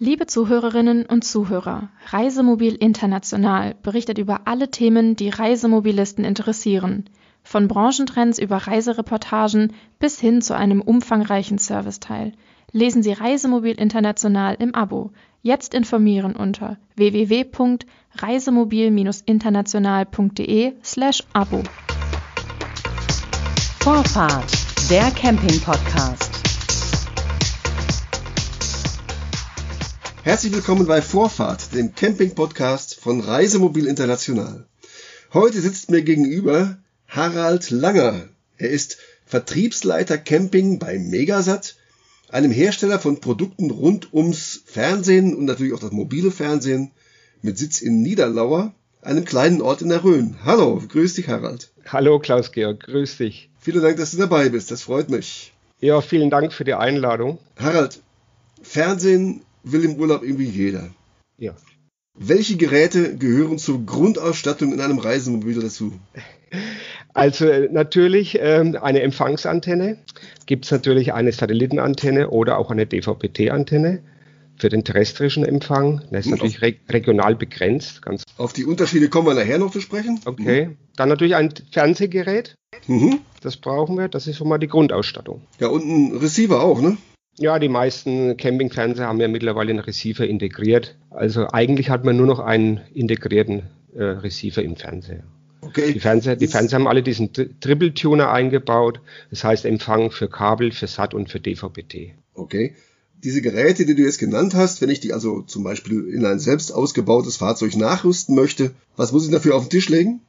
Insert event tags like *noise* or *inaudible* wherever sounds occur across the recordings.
Liebe Zuhörerinnen und Zuhörer, Reisemobil International berichtet über alle Themen, die Reisemobilisten interessieren. Von Branchentrends über Reisereportagen bis hin zu einem umfangreichen Serviceteil. Lesen Sie Reisemobil International im Abo. Jetzt informieren unter www.reisemobil-international.de slash Abo. Vorfahrt, der Camping-Podcast. Herzlich willkommen bei Vorfahrt, dem Camping-Podcast von Reisemobil International. Heute sitzt mir gegenüber Harald Langer. Er ist Vertriebsleiter Camping bei Megasat, einem Hersteller von Produkten rund ums Fernsehen und natürlich auch das mobile Fernsehen mit Sitz in Niederlauer, einem kleinen Ort in der Rhön. Hallo, grüß dich Harald. Hallo Klaus-Georg, grüß dich. Vielen Dank, dass du dabei bist, das freut mich. Ja, vielen Dank für die Einladung. Harald, Fernsehen will im Urlaub irgendwie jeder. Ja. Welche Geräte gehören zur Grundausstattung in einem Reisemobil dazu? Also äh, natürlich ähm, eine Empfangsantenne, gibt es natürlich eine Satellitenantenne oder auch eine DVB-T-Antenne für den terrestrischen Empfang. Das ist natürlich re regional begrenzt. Ganz Auf die Unterschiede kommen wir nachher noch zu sprechen. okay. Dann natürlich ein Fernsehgerät. Mhm. Das brauchen wir. Das ist schon mal die Grundausstattung. Ja, und ein Receiver auch, ne? Ja, die meisten Campingfernseher haben ja mittlerweile einen Receiver integriert. Also eigentlich hat man nur noch einen integrierten äh, Receiver im Fernseher. Okay. Die Fernseher, die Fernseher haben alle diesen Tri- Triple-Tuner eingebaut. Das heißt Empfang für Kabel, für SAT und für DVB-T. Okay. Diese Geräte, die du jetzt genannt hast, wenn ich die also zum Beispiel in ein selbst ausgebautes Fahrzeug nachrüsten möchte, was muss ich dafür auf den Tisch legen?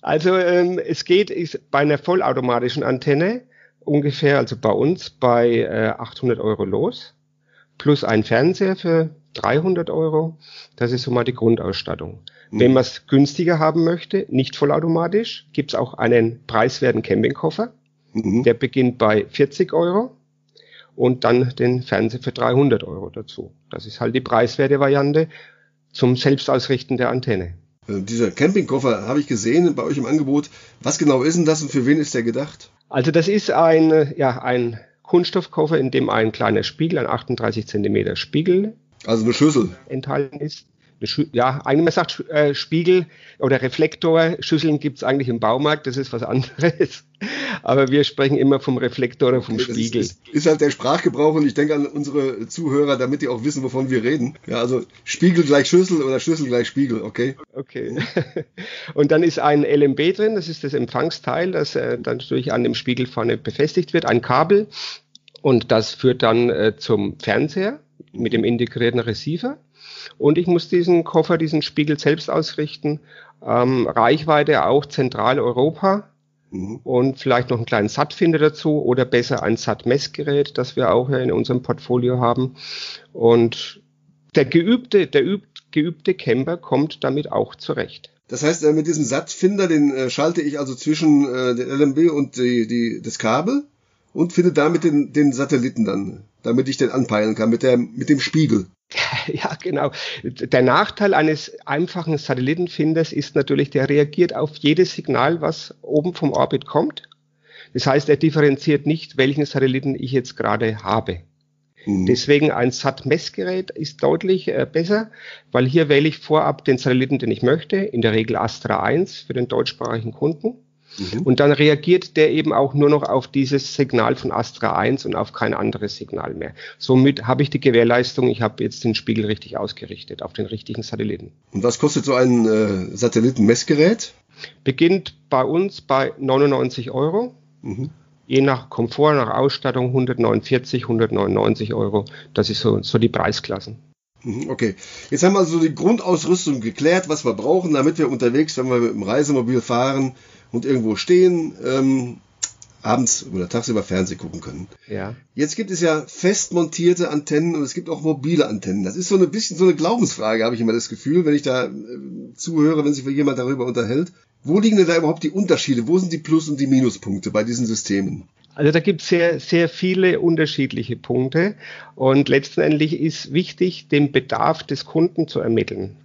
Also ähm, es geht ist bei einer vollautomatischen Antenne ungefähr, also bei uns, bei äh, 800 Euro los, plus ein Fernseher für 300 Euro. Das ist so mal die Grundausstattung. Mhm. Wenn man es günstiger haben möchte, nicht vollautomatisch, gibt es auch einen preiswerten Campingkoffer. Mhm. Der beginnt bei 40 Euro und dann den Fernseher für 300 Euro dazu. Das ist halt die preiswerte Variante zum Selbstausrichten der Antenne. Äh, Dieser Campingkoffer habe ich gesehen bei euch im Angebot. Was genau ist denn das und für wen ist der gedacht? Also das ist ein, ja, ein Kunststoffkoffer, in dem ein kleiner Spiegel, ein 38 Zentimeter Spiegel Also eine Schüssel. enthalten ist. Eine Ja, eigentlich man sagt äh, Spiegel oder Reflektor. Schüsseln gibt's eigentlich im Baumarkt, das ist was anderes. Aber wir sprechen immer vom Reflektor oder vom ist, Spiegel. ist, ist halt der Sprachgebrauch und ich denke an unsere Zuhörer, damit die auch wissen, wovon wir reden. Ja, also Spiegel gleich Schüssel oder Schüssel gleich Spiegel, okay? Okay. *laughs* Und dann ist ein LMB drin, das ist das Empfangsteil, das äh, dann natürlich an dem Spiegel vorne befestigt wird, ein Kabel. Und das führt dann äh, zum Fernseher mit dem integrierten Receiver. Und ich muss diesen Koffer, diesen Spiegel selbst ausrichten. Ähm, Reichweite auch Zentraleuropa Mhm. und vielleicht noch einen kleinen SAT-Finder dazu oder besser ein SAT-Messgerät, das wir auch hier in unserem Portfolio haben. Und der geübte, der übt, geübte Camper kommt damit auch zurecht. Das heißt, äh, mit diesem Sattfinder, den äh, schalte ich also zwischen äh, den LMB und die, die, das Kabel und finde damit den, den Satelliten dann, damit ich den anpeilen kann mit, der, mit dem Spiegel. *laughs* Ja, genau. Der Nachteil eines einfachen Satellitenfinders ist natürlich, der reagiert auf jedes Signal, was oben vom Orbit kommt. Das heißt, er differenziert nicht, welchen Satelliten ich jetzt gerade habe. Mhm. Deswegen ein SAT-Messgerät ist deutlich äh, besser, weil hier wähle ich vorab den Satelliten, den ich möchte, in der Regel Astra 1 für den deutschsprachigen Kunden. Mhm. Und dann reagiert der eben auch nur noch auf dieses Signal von Astra 1 und auf kein anderes Signal mehr. Somit habe ich die Gewährleistung, ich habe jetzt den Spiegel richtig ausgerichtet auf den richtigen Satelliten. Und was kostet so ein äh, Satellitenmessgerät? Beginnt bei uns bei 99 Euro. Mhm. Je nach Komfort, nach Ausstattung 149, 199 Euro. Das ist so, so die Preisklassen. Mhm, Okay, jetzt haben wir also die Grundausrüstung geklärt, was wir brauchen, damit wir unterwegs, wenn wir mit dem Reisemobil fahren und irgendwo stehen, ähm, abends oder tagsüber Fernsehen gucken können. Ja. Jetzt gibt es ja fest montierte Antennen und es gibt auch mobile Antennen. Das ist so ein bisschen so eine Glaubensfrage, habe ich immer das Gefühl, wenn ich da äh, zuhöre, wenn sich jemand darüber unterhält. Wo liegen denn da überhaupt die Unterschiede? Wo sind die Plus- und die Minuspunkte bei diesen Systemen? Also da gibt es sehr, sehr viele unterschiedliche Punkte und letztendlich ist wichtig, den Bedarf des Kunden zu ermitteln.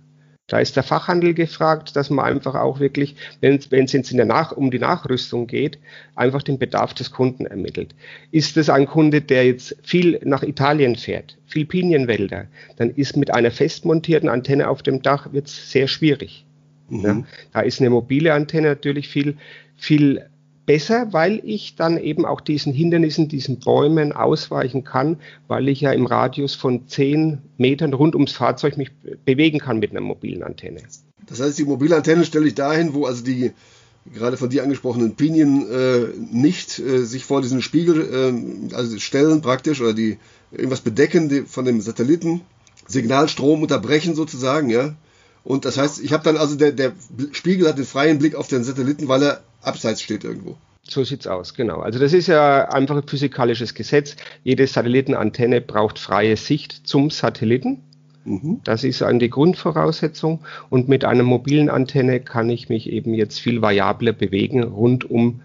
Da ist der Fachhandel gefragt, dass man einfach auch wirklich, wenn, es jetzt in der Nach um die Nachrüstung geht, einfach den Bedarf des Kunden ermittelt. Ist es ein Kunde, der jetzt viel nach Italien fährt, viel Pinienwälder, dann ist mit einer festmontierten Antenne auf dem Dach wird's sehr schwierig. Mhm. Ja, da ist eine mobile Antenne natürlich viel, viel besser, weil ich dann eben auch diesen Hindernissen, diesen Bäumen ausweichen kann, weil ich ja im Radius von zehn Metern rund ums Fahrzeug mich bewegen kann mit einer mobilen Antenne. Das heißt, die mobile Antenne stelle ich dahin, wo also die gerade von dir angesprochenen Pinien äh, nicht äh, sich vor diesen Spiegel äh, also stellen praktisch oder die irgendwas bedecken die, von dem Satelliten, Signalstrom unterbrechen sozusagen, ja. Und das heißt, ich habe dann also der, der Spiegel hat den freien Blick auf den Satelliten, weil er abseits steht irgendwo. So sieht's aus, genau. Also das ist ja einfach ein physikalisches Gesetz. Jede Satellitenantenne braucht freie Sicht zum Satelliten. Mhm. Das ist eine die Grundvoraussetzung. Und mit einer mobilen Antenne kann ich mich eben jetzt viel variabler bewegen rund um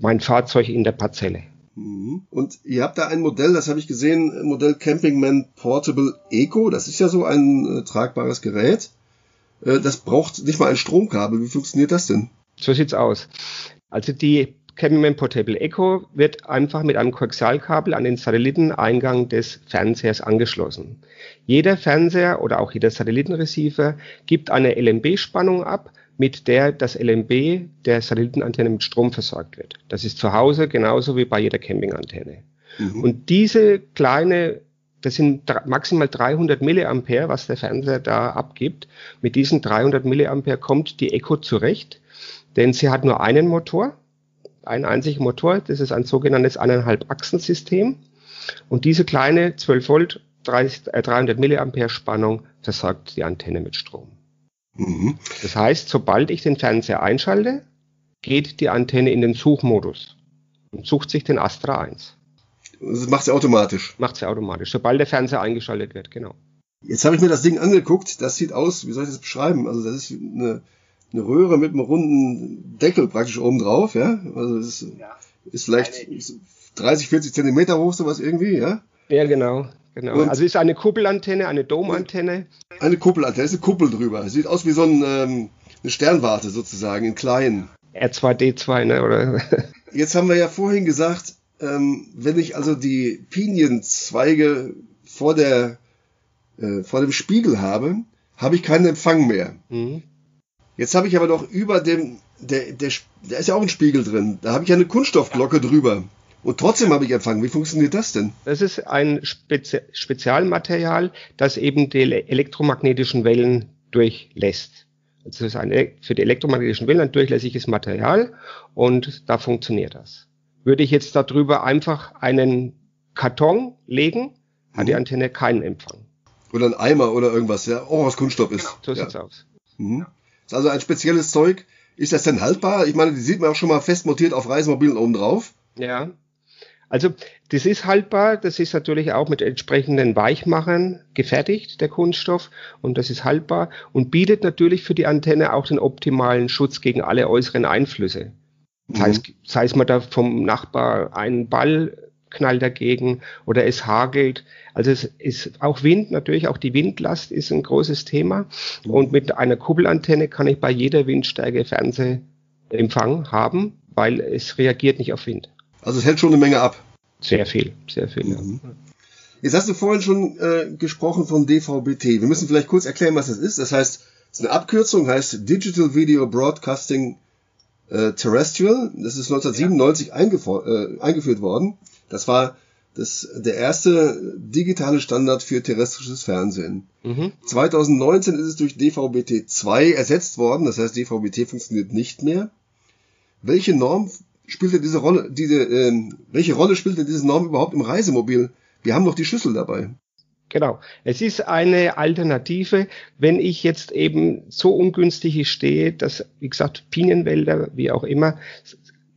mein Fahrzeug in der Parzelle. Mhm. Und ihr habt da ein Modell, das habe ich gesehen, Modell Campingman Portable Eco. Das ist ja so ein äh, tragbares Gerät. Äh, das braucht nicht mal ein Stromkabel. Wie funktioniert das denn? So sieht's aus. Also die Cameraman Portable Echo wird einfach mit einem Koaxialkabel an den Satelliteneingang des Fernsehers angeschlossen. Jeder Fernseher oder auch jeder Satellitenreceiver gibt eine LNB-Spannung ab, mit der das LNB der Satellitenantenne mit Strom versorgt wird. Das ist zu Hause genauso wie bei jeder Campingantenne. Mhm. Und diese kleine das sind maximal 300 Milliampere, was der Fernseher da abgibt. Mit diesen 300 Milliampere kommt die Echo zurecht, denn sie hat nur einen Motor, einen einzigen Motor. Das ist ein sogenanntes eineinhalb Achsensystem. Und diese kleine 12 Volt 30, äh, 300 Milliampere Spannung versorgt die Antenne mit Strom. Mhm. Das heißt, sobald ich den Fernseher einschalte, geht die Antenne in den Suchmodus und sucht sich den Astra 1. Das macht sie automatisch. Macht sie automatisch, sobald der Fernseher eingeschaltet wird, genau. Jetzt habe ich mir das Ding angeguckt, das sieht aus, wie soll ich das beschreiben? Also das ist eine, eine Röhre mit einem runden Deckel praktisch oben drauf, ja? Also das ist, ja. ist vielleicht 30, 40 Zentimeter hoch, sowas irgendwie, ja? Ja, genau. Genau. Und also ist eine Kuppelantenne, eine Domantenne. Eine Kuppelantenne, ist eine Kuppel drüber. Sieht aus wie so ein, ähm, eine Sternwarte sozusagen, in klein. R2D2, ne? Oder? *laughs* Jetzt haben wir ja vorhin gesagt, ähm, wenn ich also die Pinienzweige vor der äh, vor dem Spiegel habe, habe ich keinen Empfang mehr. Mhm. Jetzt habe ich aber doch über dem der, der, der ist ja auch ein Spiegel drin. Da habe ich ja eine Kunststoffglocke drüber. Und trotzdem habe ich Empfang. Wie funktioniert das denn? Das ist ein Spezi Spezialmaterial, das eben die elektromagnetischen Wellen durchlässt. Also es ist ein für die elektromagnetischen Wellen ein durchlässiges Material und da funktioniert das. Würde ich jetzt darüber einfach einen Karton legen, hat die mhm. Antenne keinen Empfang. Oder ein Eimer oder irgendwas, ja, oh, was Kunststoff ist. Genau, so sieht's ja. aus. Mhm. Ist also ein spezielles Zeug. Ist das denn haltbar? Ich meine, die sieht man auch schon mal fest montiert auf Reisemobilen oben drauf. Ja. Also, das ist haltbar. Das ist natürlich auch mit entsprechenden Weichmachern gefertigt, der Kunststoff. Und das ist haltbar und bietet natürlich für die Antenne auch den optimalen Schutz gegen alle äußeren Einflüsse. Das heißt, mhm. sei es mal da vom Nachbar einen Ball knallt dagegen oder es hagelt. Also es ist auch Wind, natürlich auch die Windlast ist ein großes Thema. Mhm. Und mit einer Kuppelantenne kann ich bei jeder Windstärke Fernsehempfang haben, weil es reagiert nicht auf Wind. Also es hält schon eine Menge ab. Sehr viel, sehr viel. Mhm. Ja. Jetzt hast du vorhin schon äh, gesprochen von DVB-T. Wir müssen vielleicht kurz erklären, was das ist. Das heißt, es ist eine Abkürzung, heißt Digital Video Broadcasting äh, Terrestrial. Das ist 1997 ja. äh, eingeführt worden. Das war das, der erste digitale Standard für terrestrisches Fernsehen. Mhm. 2019 ist es durch DVB-T2 ersetzt worden. Das heißt, DVB-T funktioniert nicht mehr. Welche Norm spielte diese Rolle, diese, äh, welche Rolle spielte diese Norm überhaupt im Reisemobil? Wir haben doch die Schlüssel dabei. Genau. Es ist eine Alternative, wenn ich jetzt eben so ungünstig stehe, dass, wie gesagt, Pinienwälder, wie auch immer,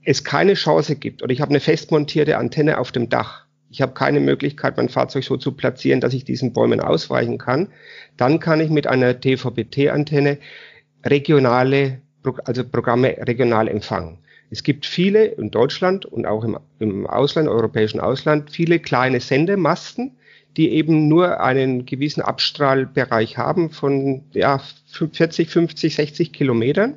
es keine Chance gibt oder ich habe eine festmontierte Antenne auf dem Dach. Ich habe keine Möglichkeit, mein Fahrzeug so zu platzieren, dass ich diesen Bäumen ausweichen kann. Dann kann ich mit einer DVB-T-Antenne regionale, also Programme regional empfangen. Es gibt viele in Deutschland und auch im, im Ausland, europäischen Ausland, viele kleine Sendemasten, die eben nur einen gewissen Abstrahlbereich haben von ja, 40, 50, 60 Kilometern,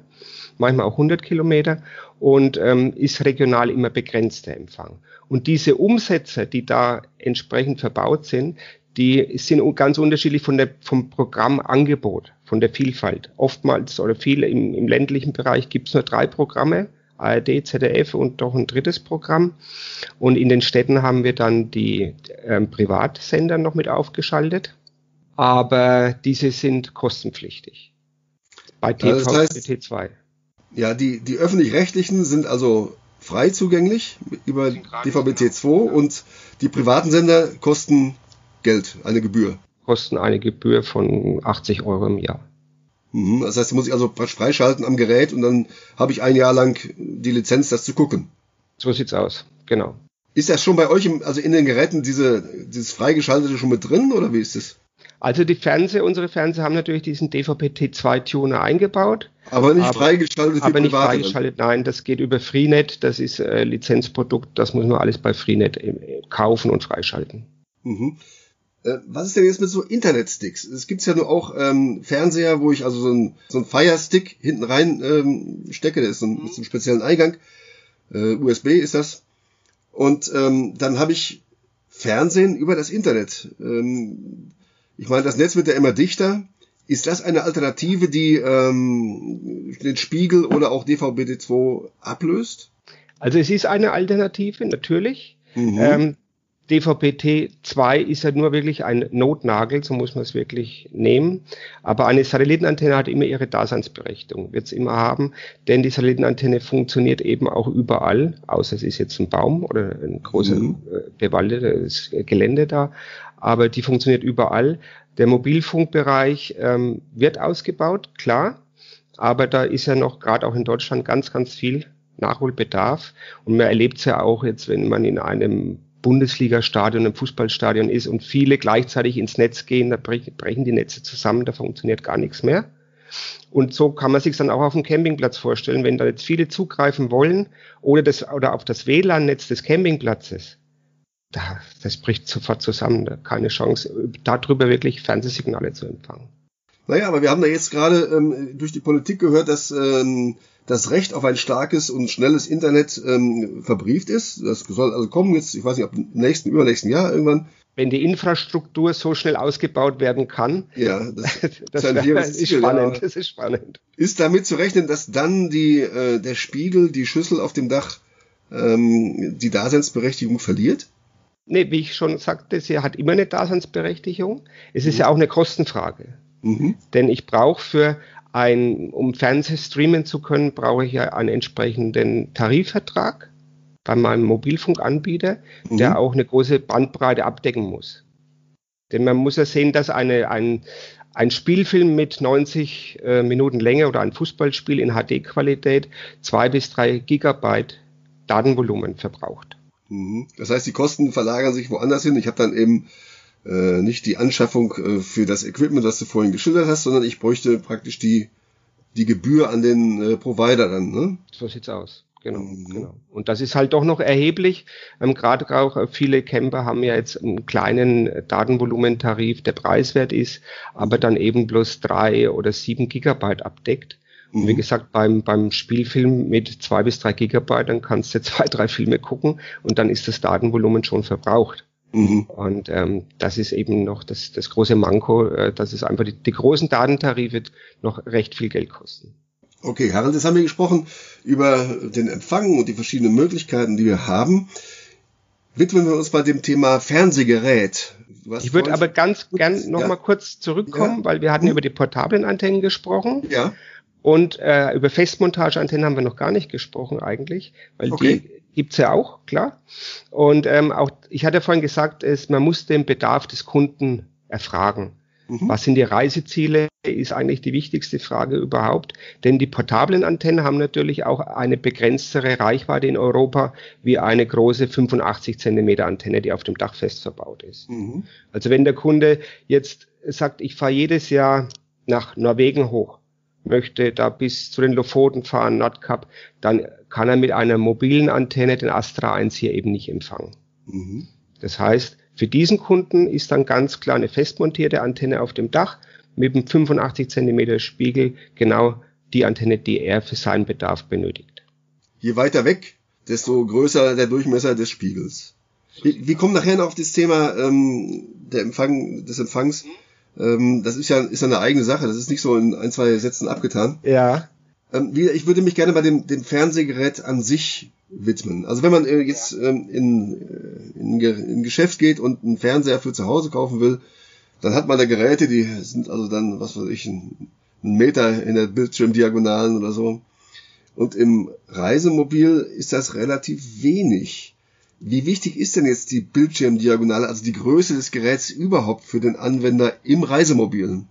manchmal auch 100 Kilometer und ähm, ist regional immer begrenzter Empfang. Und diese Umsätze, die da entsprechend verbaut sind, die sind ganz unterschiedlich von der, vom Programmangebot, von der Vielfalt. Oftmals oder viel im, im ländlichen Bereich gibt es nur drei Programme, ARD, ZDF und doch ein drittes Programm. Und in den Städten haben wir dann die ähm, Privatsender noch mit aufgeschaltet, aber diese sind kostenpflichtig. Bei TV also das heißt, T2. Ja, die, die öffentlich-rechtlichen sind also frei zugänglich über DVB-T2 und die privaten Sender kosten Geld, eine Gebühr. Kosten eine Gebühr von 80 Euro im Jahr. Mhm, das heißt, muss ich also freischalten am Gerät und dann habe ich ein Jahr lang die Lizenz, das zu gucken. So sieht's aus, genau. Ist das schon bei euch, im, also in den Geräten, diese, dieses freigeschaltete schon mit drin oder wie ist es? Also die Fernseher, unsere Fernseher haben natürlich diesen DVB-T2-Tuner eingebaut. Aber nicht aber, freigeschaltet Aber nicht freigeschaltet, nein, das geht über Freenet, das ist äh, Lizenzprodukt, das muss man alles bei Freenet äh, kaufen und freischalten. Mhm. Äh, was ist denn jetzt mit so Internetsticks? Es gibt ja nur auch ähm, Fernseher, wo ich also so ein, so ein Fire-Stick hinten rein ähm, stecke, der ist so ein, mit so einem speziellen Eingang. Äh, USB ist das. Und ähm, dann habe ich Fernsehen über das Internet. Ähm, ich meine, das Netz wird ja immer dichter. Ist das eine Alternative, die ähm, den Spiegel oder auch DVB-T2 ablöst? Also es ist eine Alternative, natürlich. Mhm. Ähm, DVB-T2 ist ja nur wirklich ein Notnagel, so muss man es wirklich nehmen. Aber eine Satellitenantenne hat immer ihre Daseinsberechtigung, wird es immer haben, denn die Satellitenantenne funktioniert eben auch überall, außer es ist jetzt ein Baum oder ein großes mhm. Äh, bewaldetes Gelände da, aber die funktioniert überall. Der Mobilfunkbereich ähm, wird ausgebaut, klar, aber da ist ja noch gerade auch in Deutschland ganz, ganz viel Nachholbedarf. Und man erlebt es ja auch jetzt, wenn man in einem Bundesliga-Stadion, einem Fußballstadion ist und viele gleichzeitig ins Netz gehen, da brechen die Netze zusammen, da funktioniert gar nichts mehr. Und so kann man sich dann auch auf dem Campingplatz vorstellen, wenn da jetzt viele zugreifen wollen oder, das, oder auf das WLAN-Netz des Campingplatzes, da, das bricht sofort zusammen, da keine Chance, darüber wirklich Fernsehsignale zu empfangen. Naja, aber wir haben da jetzt gerade ähm, durch die Politik gehört, dass ähm, das Recht auf ein starkes und schnelles Internet ähm, verbrieft ist. Das soll also kommen jetzt, ich weiß nicht, ob im nächsten, übernächsten Jahr irgendwann. Wenn die Infrastruktur so schnell ausgebaut werden kann. Ja, *laughs* das, das, ist, wär, ist spannend. Das ist spannend. Ist damit zu rechnen, dass dann die, äh, der Spiegel, die Schüssel auf dem Dach ähm, die Daseinsberechtigung verliert? Nee, wie ich schon sagte, sie hat immer eine Daseinsberechtigung. Es ist mhm. ja auch eine Kostenfrage. Mhm. Denn ich brauche für ein, um Fernseh streamen zu können, brauche ich ja einen entsprechenden Tarifvertrag bei meinem Mobilfunkanbieter, mhm. der auch eine große Bandbreite abdecken muss. Denn man muss ja sehen, dass eine, ein, ein Spielfilm mit 90 äh, Minuten Länge oder ein Fußballspiel in HD-Qualität zwei bis drei Gigabyte Datenvolumen verbraucht. Mhm. Das heißt, die Kosten verlagern sich woanders hin. Ich habe dann eben äh, nicht die Anschaffung äh, für das Equipment, das du vorhin geschildert hast, sondern ich bräuchte praktisch die, die Gebühr an den äh, Provider dann. Ne? So sieht's aus. Genau, mhm. genau. Und das ist halt doch noch erheblich. Ähm, Gerade auch äh, viele Camper haben ja jetzt einen kleinen Datenvolumentarif, der preiswert ist, aber dann eben bloß drei oder sieben Gigabyte abdeckt. Und wie mhm. gesagt, beim, beim Spielfilm mit zwei bis drei Gigabyte, dann kannst du *laughs* zwei, drei Filme gucken und dann ist das Datenvolumen schon verbraucht. Mhm. Und ähm, das ist eben noch das, das große Manko, äh, dass es einfach die, die großen Datentarife noch recht viel Geld kosten. Okay, Harald, jetzt haben wir gesprochen über den Empfang und die verschiedenen Möglichkeiten, die wir haben. Widmen wir uns bei dem Thema Fernsehgerät. Ich würde aber ganz gern noch ja. mal kurz zurückkommen, ja. weil wir hatten mhm. über die portablen Antennen gesprochen. Ja. Und äh, über Festmontageantennen haben wir noch gar nicht gesprochen eigentlich, weil okay. die gibt's ja auch, klar. Und ähm, auch, ich hatte vorhin gesagt, es, man muss den Bedarf des Kunden erfragen. Mhm. Was sind die Reiseziele, ist eigentlich die wichtigste Frage überhaupt. Denn die portablen Antennen haben natürlich auch eine begrenztere Reichweite in Europa wie eine große 85 Zentimeter Antenne, die auf dem Dach fest verbaut ist. Mhm. Also wenn der Kunde jetzt sagt, ich fahre jedes Jahr nach Norwegen hoch, möchte da bis zu den Lofoten fahren, Nordkap, dann kann er mit einer mobilen Antenne den Astra 1 hier eben nicht empfangen. Mhm. Das heißt, Für diesen Kunden ist dann ganz klar eine festmontierte Antenne auf dem Dach mit einem 85 Zentimeter Spiegel genau die Antenne, die er für seinen Bedarf benötigt. Je weiter weg, desto größer der Durchmesser des Spiegels. Wir, wir kommen nachher noch auf das Thema ähm, der Empfang, des Empfangs. Ähm, das ist ja ist eine eigene Sache. Das ist nicht so in ein, zwei Sätzen abgetan. Ja. Ähm, ich würde mich gerne bei dem, dem Fernsehgerät an sich widmen. Also wenn man äh, jetzt ähm, in, äh, in, in Geschäft geht und einen Fernseher für zu Hause kaufen will, dann hat man da Geräte, die sind also dann, was weiß ich, ein, ein Meter in der Bildschirmdiagonalen oder so. Und im Reisemobil ist das relativ wenig. Wie wichtig ist denn jetzt die Bildschirmdiagonale, also die Größe des Geräts überhaupt für den Anwender im Reisemobil?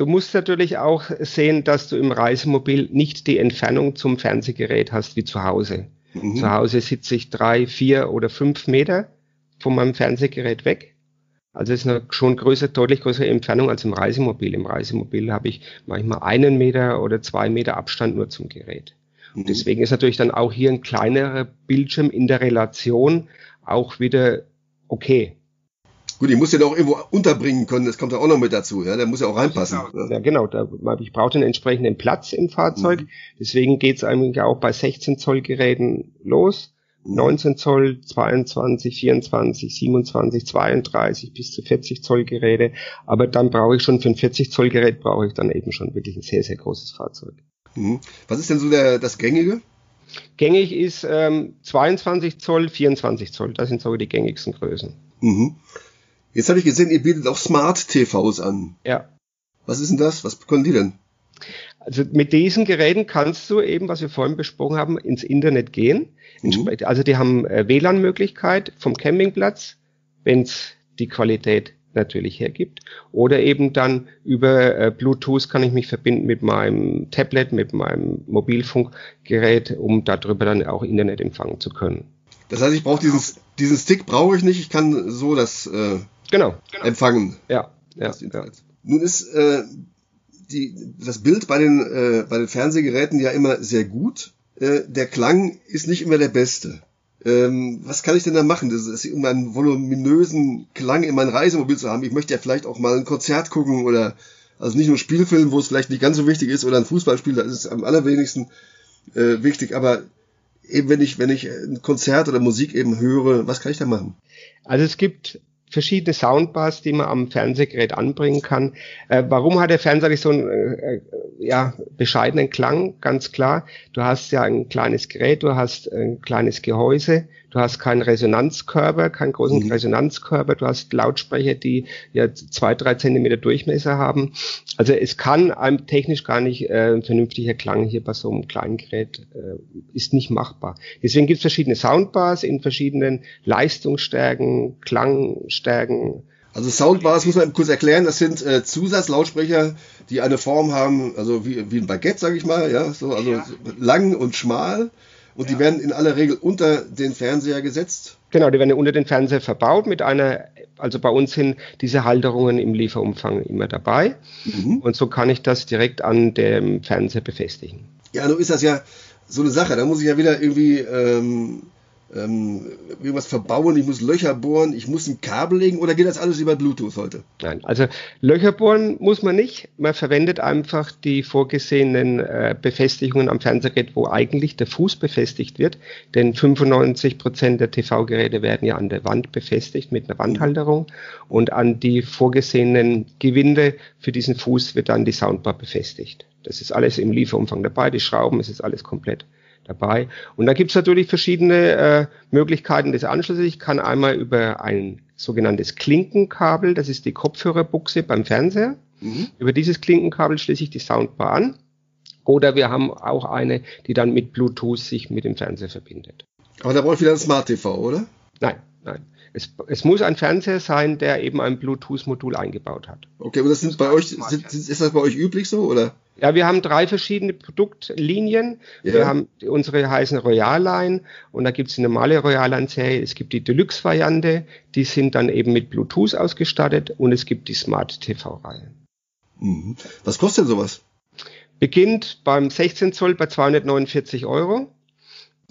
Du musst natürlich auch sehen, dass du im Reisemobil nicht die Entfernung zum Fernsehgerät hast wie zu Hause. Mhm. Zu Hause sitze ich drei, vier oder fünf Meter von meinem Fernsehgerät weg. Also es ist eine schon größere, deutlich größere Entfernung als im Reisemobil. Im Reisemobil habe ich manchmal einen Meter oder zwei Meter Abstand nur zum Gerät. Und mhm. deswegen ist natürlich dann auch hier ein kleinerer Bildschirm in der Relation auch wieder okay. Gut, ich muss den auch irgendwo unterbringen können, das kommt ja auch noch mit dazu, ja, der muss ja auch reinpassen. Ja, genau, da, ich brauche den entsprechenden Platz im Fahrzeug, mhm. deswegen geht's eigentlich auch bei 16 Zoll Geräten los. 19 mhm. Zoll, 22, 24, 27, 32 bis zu 40 Zoll Geräte. Aber dann brauche ich schon für ein 40 Zoll Gerät brauche ich dann eben schon wirklich ein sehr, sehr großes Fahrzeug. Mhm. Was ist denn so der, das Gängige? Gängig ist ähm, 22 Zoll, 24 Zoll. Das sind so die gängigsten Größen. Mhm. Jetzt habe ich gesehen, ihr bietet auch Smart-TVs an. Ja. Was ist denn das? Was können die denn? Also mit diesen Geräten kannst du eben, was wir vorhin besprochen haben, ins Internet gehen. Mhm. Also die haben äh, WLAN-Möglichkeit vom Campingplatz, wenn es die Qualität natürlich hergibt. Oder eben dann über äh, Bluetooth kann ich mich verbinden mit meinem Tablet, mit meinem Mobilfunkgerät, um darüber dann auch Internet empfangen zu können. Das heißt, ich brauche diesen, diesen Stick brauche ich nicht, ich kann so das äh, genau. empfangen. Ja, ja, ja. Nun ist äh, die, das Bild bei den, äh, bei den Fernsehgeräten ja immer sehr gut. Äh, der Klang ist nicht immer der beste. Ähm, was kann ich denn da machen? Das ist, um einen voluminösen Klang in mein Reisemobil zu haben. Ich möchte ja vielleicht auch mal ein Konzert gucken oder also nicht nur Spielfilm, wo es vielleicht nicht ganz so wichtig ist, oder ein Fußballspiel, da ist es am allerwenigsten äh, wichtig. Aber eben wenn ich, wenn ich ein Konzert oder Musik eben höre, was kann ich da machen? Also es gibt verschiedene Soundbars, die man am Fernsehgerät anbringen kann. Äh, warum hat der Fernseher so einen äh, äh, ja, bescheidenen Klang? Ganz klar. Du hast ja ein kleines Gerät, du hast ein kleines Gehäuse, du hast keinen Resonanzkörper, keinen großen mhm. Resonanzkörper, du hast Lautsprecher, die ja zwei, drei Zentimeter Durchmesser haben. Also es kann einem technisch gar nicht äh, ein vernünftiger Klang hier bei so einem kleinen Gerät äh, ist nicht machbar. Deswegen gibt es verschiedene Soundbars in verschiedenen Leistungsstärken, Klangstärken. Also Soundbars muss man kurz erklären, das sind äh, Zusatzlautsprecher, die eine Form haben, also wie, wie ein Baguette, sage ich mal, ja, so also ja. lang und schmal und ja. die werden in aller Regel unter den Fernseher gesetzt. Genau, die werden unter den Fernseher verbaut mit einer, also bei uns sind diese Halterungen im Lieferumfang immer dabei. Mhm. Und so kann ich das direkt an dem Fernseher befestigen. Ja, nun ist das ja so eine Sache. Da muss ich ja wieder irgendwie ähm, ähm, irgendwas verbauen, ich muss Löcher bohren, ich muss ein Kabel legen oder geht das alles über Bluetooth heute? Nein, also Löcher bohren muss man nicht. Man verwendet einfach die vorgesehenen äh, Befestigungen am Fernsehgerät, wo eigentlich der Fuß befestigt wird. Denn 95 Prozent der TV-Geräte werden ja an der Wand befestigt mit einer Wandhalterung und an die vorgesehenen Gewinde für diesen Fuß wird dann die Soundbar befestigt. Das ist alles im Lieferumfang dabei, die Schrauben, es ist alles komplett dabei. Und da gibt es natürlich verschiedene äh, Möglichkeiten des Anschlusses. Ich kann einmal über ein sogenanntes Klinkenkabel, das ist die Kopfhörerbuchse beim Fernseher. Mhm. Über dieses Klinkenkabel schließe ich die Soundbar an. Oder wir haben auch eine, die dann mit Bluetooth sich mit dem Fernseher verbindet. Aber da brauche ich wieder ein Smart TV, oder? Nein, nein. Es, es, muss ein Fernseher sein, der eben ein Bluetooth-Modul eingebaut hat. Okay, und das sind bei euch, sind, ist das bei euch üblich so, oder? Ja, wir haben drei verschiedene Produktlinien. Ja. Wir haben unsere heißen Royal Line und da gibt es eine normale Royal Line Serie. Es gibt die Deluxe Variante, die sind dann eben mit Bluetooth ausgestattet und es gibt die Smart TV Reihe. Mhm. Was kostet sowas? Beginnt beim 16 Zoll bei 249 Euro.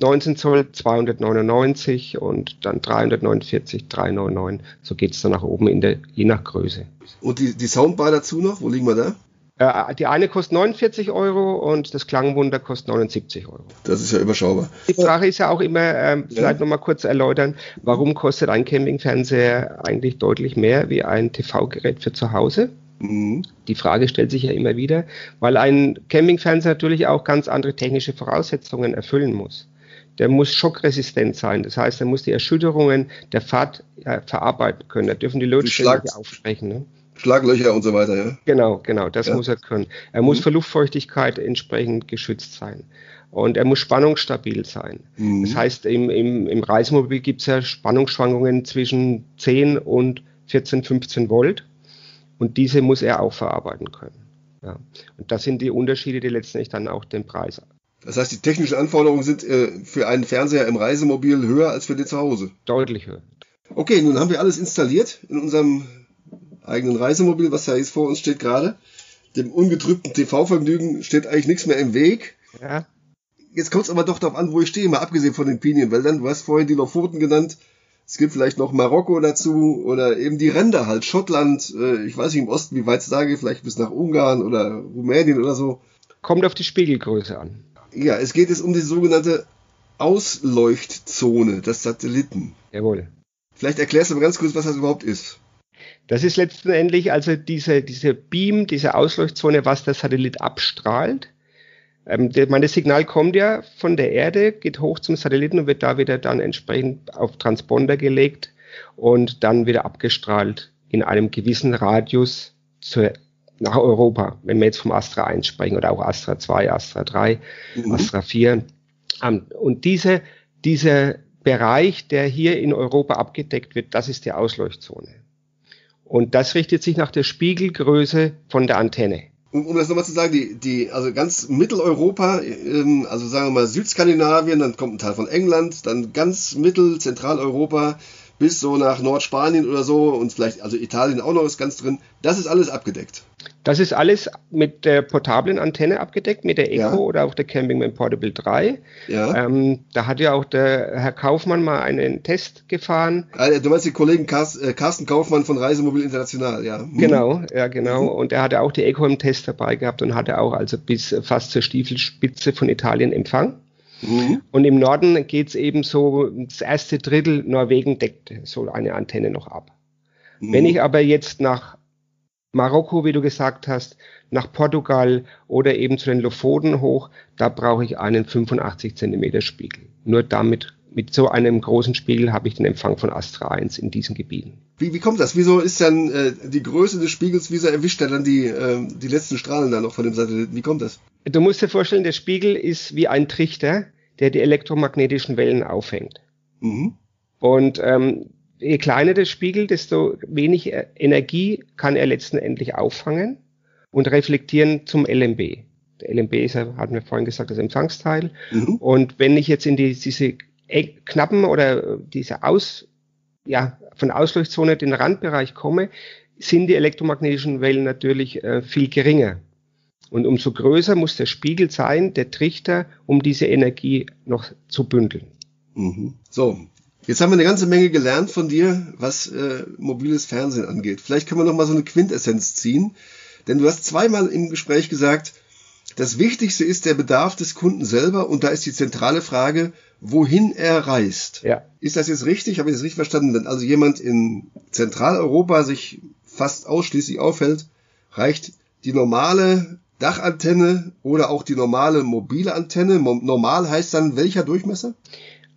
19 Zoll 299 und dann 349, 399. So geht es dann nach oben in der, je nach Größe. Und die, die Soundbar dazu noch, wo liegen wir da? Äh, die eine kostet 49 Euro und das Klangwunder kostet 79 Euro. Das ist ja überschaubar. Die Frage ist ja auch immer, ähm, vielleicht ja. nochmal kurz erläutern, warum kostet ein Campingfernseher eigentlich deutlich mehr wie ein TV-Gerät für zu Hause? Mhm. Die Frage stellt sich ja immer wieder, weil ein Campingfernseher natürlich auch ganz andere technische Voraussetzungen erfüllen muss. Der muss schockresistent sein, das heißt, er muss die Erschütterungen der Fahrt ja, verarbeiten können. Da dürfen die Lautstärke nicht aufsprechen. Ne? Schlaglöcher und so weiter, ja. Genau, genau, das ja. muss er können. Er muss mhm. für Luftfeuchtigkeit entsprechend geschützt sein. Und er muss spannungsstabil sein. Mhm. Das heißt, im, im, im Reisemobil gibt es ja Spannungsschwankungen zwischen 10 und 14, 15 Volt. Und diese muss er auch verarbeiten können. Ja. Und das sind die Unterschiede, die letztendlich dann auch den Preis. Das heißt, die technischen Anforderungen sind äh, für einen Fernseher im Reisemobil höher als für den zu Hause. Deutlich höher. Okay, nun haben wir alles installiert in unserem eigenen Reisemobil, was ja jetzt vor uns steht gerade. Dem ungetrübten TV-Vergnügen steht eigentlich nichts mehr im Weg. Ja. Jetzt kommt es aber doch darauf an, wo ich stehe, mal abgesehen von den Pinienwäldern. Du hast vorhin die Lofoten genannt. Es gibt vielleicht noch Marokko dazu oder eben die Ränder halt, Schottland, äh, ich weiß nicht im Osten, wie weit es da geht, vielleicht bis nach Ungarn oder Rumänien oder so. Kommt auf die Spiegelgröße an. Ja, es geht jetzt um die sogenannte Ausleuchtzone des Satelliten. Jawohl. Vielleicht erklärst du mal ganz kurz, was das überhaupt ist. Das ist letztendlich also diese, diese Beam, diese Ausleuchtzone, was der Satellit abstrahlt. Ähm, der, meine, das Signal kommt ja von der Erde, geht hoch zum Satelliten und wird da wieder dann entsprechend auf Transponder gelegt und dann wieder abgestrahlt in einem gewissen Radius zur, nach Europa, wenn wir jetzt vom Astra 1 sprechen oder auch Astra 2, Astra 3, mhm. Astra 4. Ähm, und diese, dieser Bereich, der hier in Europa abgedeckt wird, das ist die Ausleuchtzone. Und das richtet sich nach der Spiegelgröße von der Antenne. Um, um das nochmal zu sagen, die, die, also ganz Mitteleuropa, ähm, also sagen wir mal Südskandinavien, dann kommt ein Teil von England, dann ganz Mittel, Zentraleuropa bis so nach Nordspanien oder so und vielleicht, also Italien auch noch ist ganz drin, das ist alles abgedeckt. Das ist alles mit der portablen Antenne abgedeckt, mit der Eco ja. oder auch der Campingman Portable 3. Ja. Ähm, da hat ja auch der Herr Kaufmann mal einen Test gefahren. Also, du meinst den Kollegen äh, Carsten Kaufmann von Reisemobil International, ja. Hm. Genau, ja genau. Mhm. Und er hatte auch die Eco im Test dabei gehabt und hatte auch also bis fast zur Stiefelspitze von Italien Empfang. Mhm. Und im Norden geht es eben so, das erste Drittel Norwegen deckt so eine Antenne noch ab. Mhm. Wenn ich aber jetzt nach Marokko, wie du gesagt hast, nach Portugal oder eben zu den Lofoten hoch, da brauche ich einen 85 Zentimeter Spiegel. Nur damit, mit so einem großen Spiegel habe ich den Empfang von Astra 1 in diesen Gebieten. Wie, wie kommt das? Wieso ist dann äh, die Größe des Spiegels, wieso erwischt er dann die, äh, die letzten Strahlen dann noch von dem Satelliten? Wie kommt das? Du musst dir vorstellen, der Spiegel ist wie ein Trichter, der die elektromagnetischen Wellen aufhängt. Mhm. Und ähm, je kleiner der Spiegel, desto weniger Energie kann er letztendlich auffangen und reflektieren zum LMB. Der LMB ist ja, hatten wir vorhin gesagt, das Empfangsteil. Mhm. Und wenn ich jetzt in die, diese knappen oder diese Aus, ja, von Ausleuchtzone den Randbereich komme, sind die elektromagnetischen Wellen natürlich äh, viel geringer. Und umso größer muss der Spiegel sein, der Trichter, um diese Energie noch zu bündeln. Mhm. So, Jetzt haben wir eine ganze Menge gelernt von dir, was äh, mobiles Fernsehen angeht. Vielleicht können wir noch mal so eine Quintessenz ziehen, denn du hast zweimal im Gespräch gesagt, das Wichtigste ist der Bedarf des Kunden selber und da ist die zentrale Frage, wohin er reist. Ja. Ist das jetzt richtig? Habe ich das richtig verstanden? Wenn also jemand in Zentraleuropa sich fast ausschließlich aufhält, reicht die normale Dachantenne oder auch die normale mobile Antenne. Normal heißt dann welcher Durchmesser?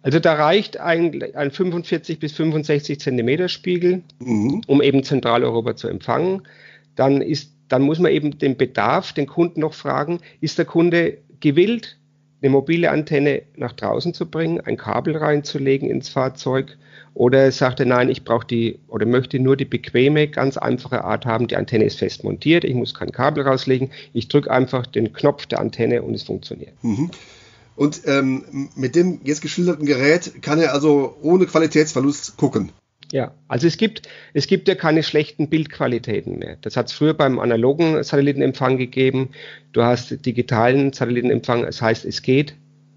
Also da reicht ein, ein 45 bis 65 Zentimeter Spiegel, mhm. um eben Zentraleuropa zu empfangen. Dann ist, dann muss man eben den Bedarf, den Kunden noch fragen, ist der Kunde gewillt, eine mobile Antenne nach draußen zu bringen, ein Kabel reinzulegen ins Fahrzeug oder sagt er, nein, ich brauche die oder möchte nur die bequeme, ganz einfache Art haben. Die Antenne ist fest montiert, ich muss kein Kabel rauslegen, ich drücke einfach den Knopf der Antenne und es funktioniert. Mhm. Und ähm, mit dem jetzt geschilderten Gerät kann er also ohne Qualitätsverlust gucken. Ja, also es gibt, es gibt ja keine schlechten Bildqualitäten mehr. Das hat es früher beim analogen Satellitenempfang gegeben. Du hast digitalen Satellitenempfang, das heißt, es geht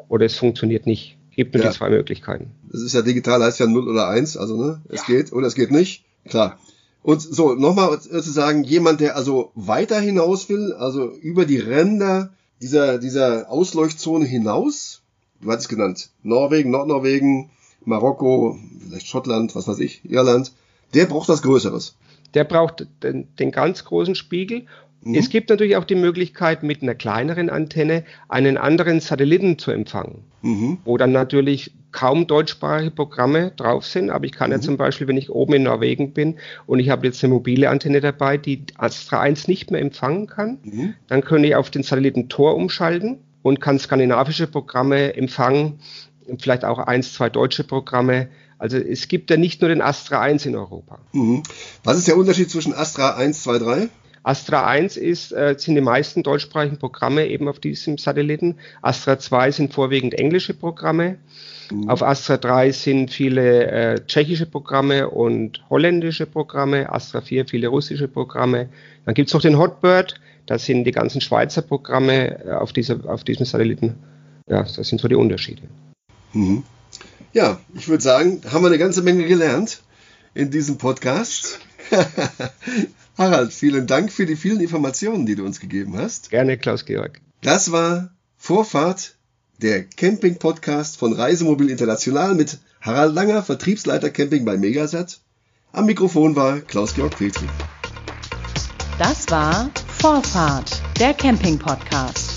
oder es funktioniert nicht. Gibt nur Ja. die zwei Möglichkeiten. Das ist ja digital, heißt ja 0 oder 1, also ne, es Ja. geht oder es geht nicht, klar. Und so, nochmal zu sagen, jemand, der also weiter hinaus will, also über die Ränder dieser, dieser Ausleuchtzone hinaus, du hattest genannt, Norwegen, Nordnorwegen, Marokko, vielleicht Schottland, was weiß ich, Irland, der braucht was Größeres. Der braucht den, den ganz großen Spiegel. Mhm. Es gibt natürlich auch die Möglichkeit, mit einer kleineren Antenne einen anderen Satelliten zu empfangen, Mhm. wo dann natürlich kaum deutschsprachige Programme drauf sind. Aber ich kann ja zum Beispiel, wenn ich oben in Norwegen bin und ich habe jetzt eine mobile Antenne dabei, die Astra 1 nicht mehr empfangen kann, Mhm. dann könnte ich auf den Satelliten Tor umschalten und kann skandinavische Programme empfangen, vielleicht auch eins, zwei deutsche Programme. Also es gibt ja nicht nur den Astra 1 in Europa. Mhm. Was ist der Unterschied zwischen Astra 1, 2, 3? Astra 1 ist, äh, sind die meisten deutschsprachigen Programme eben auf diesem Satelliten. Astra 2 sind vorwiegend englische Programme. Auf Astra 3 sind viele äh, tschechische Programme und holländische Programme. Astra 4 viele russische Programme. Dann gibt's noch den Hotbird. Das sind die ganzen Schweizer Programme äh, auf, dieser, auf diesem Satelliten. Ja, das sind so die Unterschiede. Mhm. Ja, ich würde sagen, haben wir eine ganze Menge gelernt in diesem Podcast. *laughs* Harald, vielen Dank für die vielen Informationen, die du uns gegeben hast. Gerne, Klaus-Georg. Das war Vorfahrt, der Camping-Podcast von Reisemobil International mit Harald Langer, Vertriebsleiter Camping bei Megasat. Am Mikrofon war Klaus-Georg Petri. Das war Vorfahrt, der Camping-Podcast.